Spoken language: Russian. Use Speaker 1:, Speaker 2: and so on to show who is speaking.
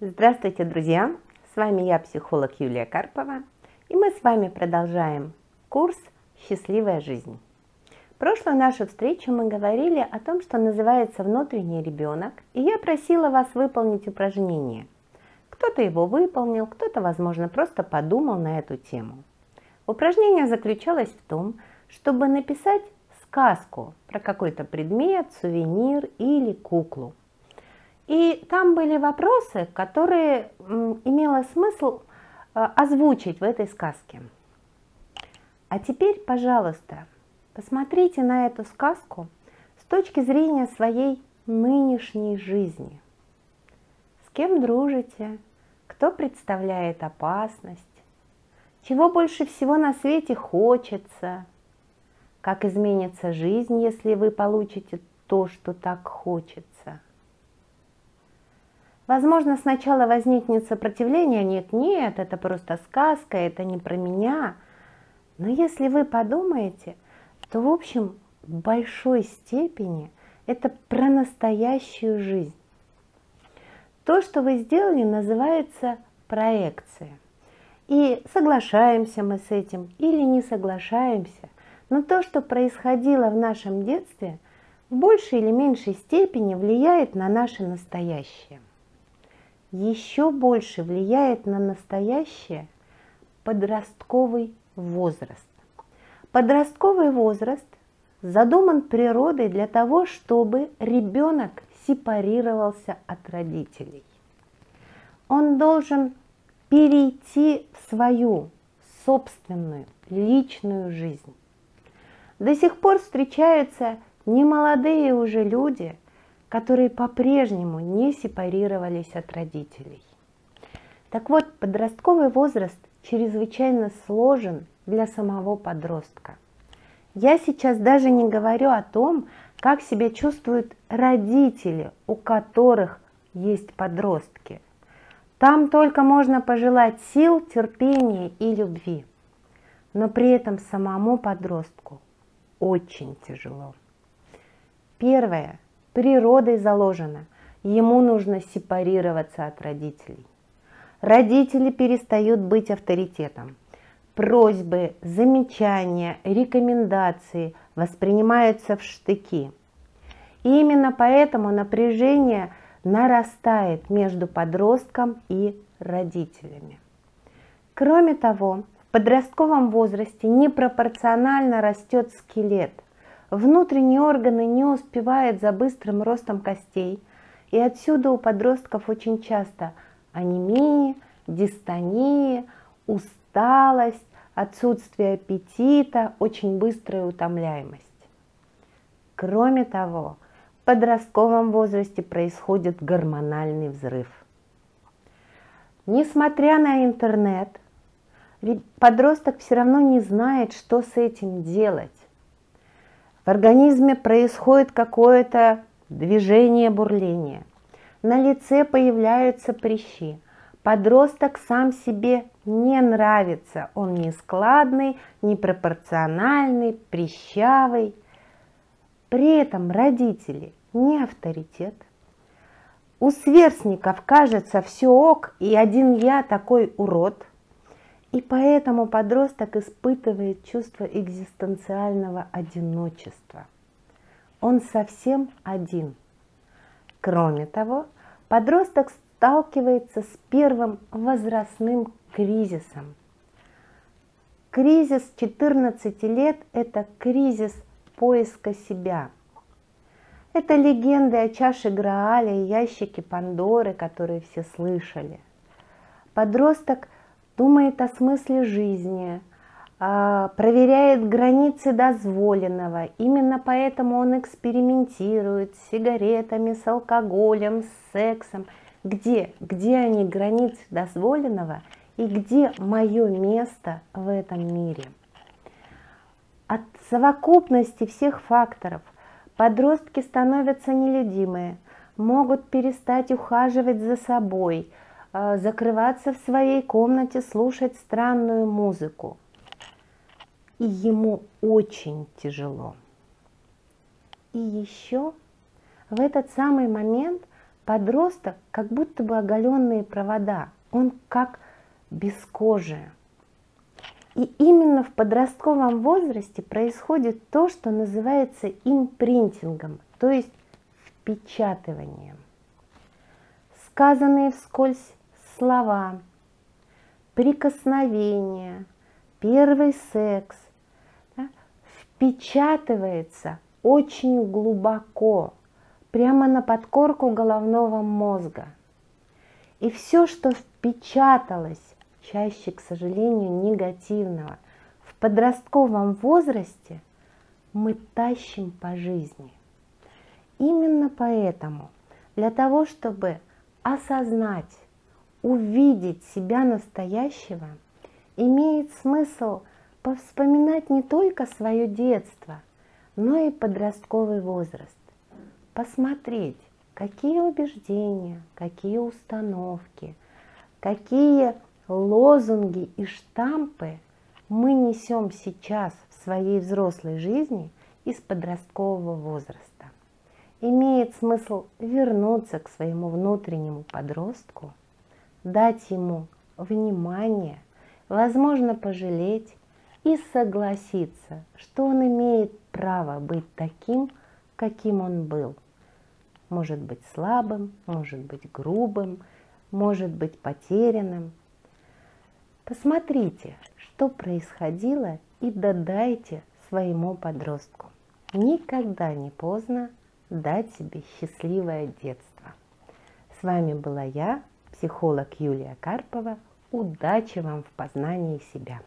Speaker 1: Здравствуйте, друзья! С вами я, психолог Юлия Карпова, и мы с вами продолжаем курс «Счастливая жизнь». В прошлую нашу встречу мы говорили о том, что называется внутренний ребенок, и я просила вас выполнить упражнение. Кто-то его выполнил, кто-то, возможно, просто подумал на эту тему. Упражнение заключалось в том, чтобы написать сказку про какой-то предмет, сувенир или куклу. И там были вопросы, которые имело смысл э, озвучить в этой сказке. А теперь, пожалуйста, посмотрите на эту сказку с точки зрения своей нынешней жизни. С кем дружите? Кто представляет опасность? Чего больше всего на свете хочется? Как изменится жизнь, если вы получите то, что так хочется? Возможно, сначала возникнет сопротивление, нет, нет, это просто сказка, это не про меня. Но если вы подумаете, то, в общем, в большой степени это про настоящую жизнь. То, что вы сделали, называется проекция. И соглашаемся мы с этим или не соглашаемся, но то, что происходило в нашем детстве, в большей или меньшей степени влияет на наше настоящее еще больше влияет на настоящее подростковый возраст. Подростковый возраст задуман природой для того, чтобы ребенок сепарировался от родителей. Он должен перейти в свою собственную личную жизнь. До сих пор встречаются немолодые уже люди – которые по-прежнему не сепарировались от родителей. Так вот, подростковый возраст чрезвычайно сложен для самого подростка. Я сейчас даже не говорю о том, как себя чувствуют родители, у которых есть подростки. Там только можно пожелать сил, терпения и любви. Но при этом самому подростку очень тяжело. Первое природой заложено. Ему нужно сепарироваться от родителей. Родители перестают быть авторитетом. Просьбы, замечания, рекомендации воспринимаются в штыки. И именно поэтому напряжение нарастает между подростком и родителями. Кроме того, в подростковом возрасте непропорционально растет скелет – Внутренние органы не успевают за быстрым ростом костей, и отсюда у подростков очень часто анемия, дистония, усталость, отсутствие аппетита, очень быстрая утомляемость. Кроме того, в подростковом возрасте происходит гормональный взрыв. Несмотря на интернет, подросток все равно не знает, что с этим делать. В организме происходит какое-то движение бурления. На лице появляются прыщи. Подросток сам себе не нравится. Он не складный, не пропорциональный, прищавый. При этом родители не авторитет. У сверстников кажется все ок, и один я такой урод. И поэтому подросток испытывает чувство экзистенциального одиночества. Он совсем один. Кроме того, подросток сталкивается с первым возрастным кризисом. Кризис 14 лет – это кризис поиска себя. Это легенды о чаше Грааля и ящике Пандоры, которые все слышали. Подросток – думает о смысле жизни, а, проверяет границы дозволенного. Именно поэтому он экспериментирует с сигаретами, с алкоголем, с сексом. Где, где они границы дозволенного и где мое место в этом мире? От совокупности всех факторов подростки становятся нелюдимые, могут перестать ухаживать за собой – закрываться в своей комнате, слушать странную музыку. И ему очень тяжело. И еще в этот самый момент подросток как будто бы оголенные провода, он как без кожи. И именно в подростковом возрасте происходит то, что называется импринтингом, то есть впечатыванием. Сказанные вскользь слова, прикосновения, первый секс да, впечатывается очень глубоко, прямо на подкорку головного мозга. И все, что впечаталось чаще, к сожалению, негативного. В подростковом возрасте мы тащим по жизни. Именно поэтому для того, чтобы осознать, увидеть себя настоящего, имеет смысл повспоминать не только свое детство, но и подростковый возраст. Посмотреть, какие убеждения, какие установки, какие лозунги и штампы мы несем сейчас в своей взрослой жизни из подросткового возраста. Имеет смысл вернуться к своему внутреннему подростку, дать ему внимание, возможно, пожалеть и согласиться, что он имеет право быть таким, каким он был. Может быть слабым, может быть грубым, может быть потерянным, Посмотрите, что происходило и додайте своему подростку. Никогда не поздно дать себе счастливое детство. С вами была я, психолог Юлия Карпова. Удачи вам в познании себя!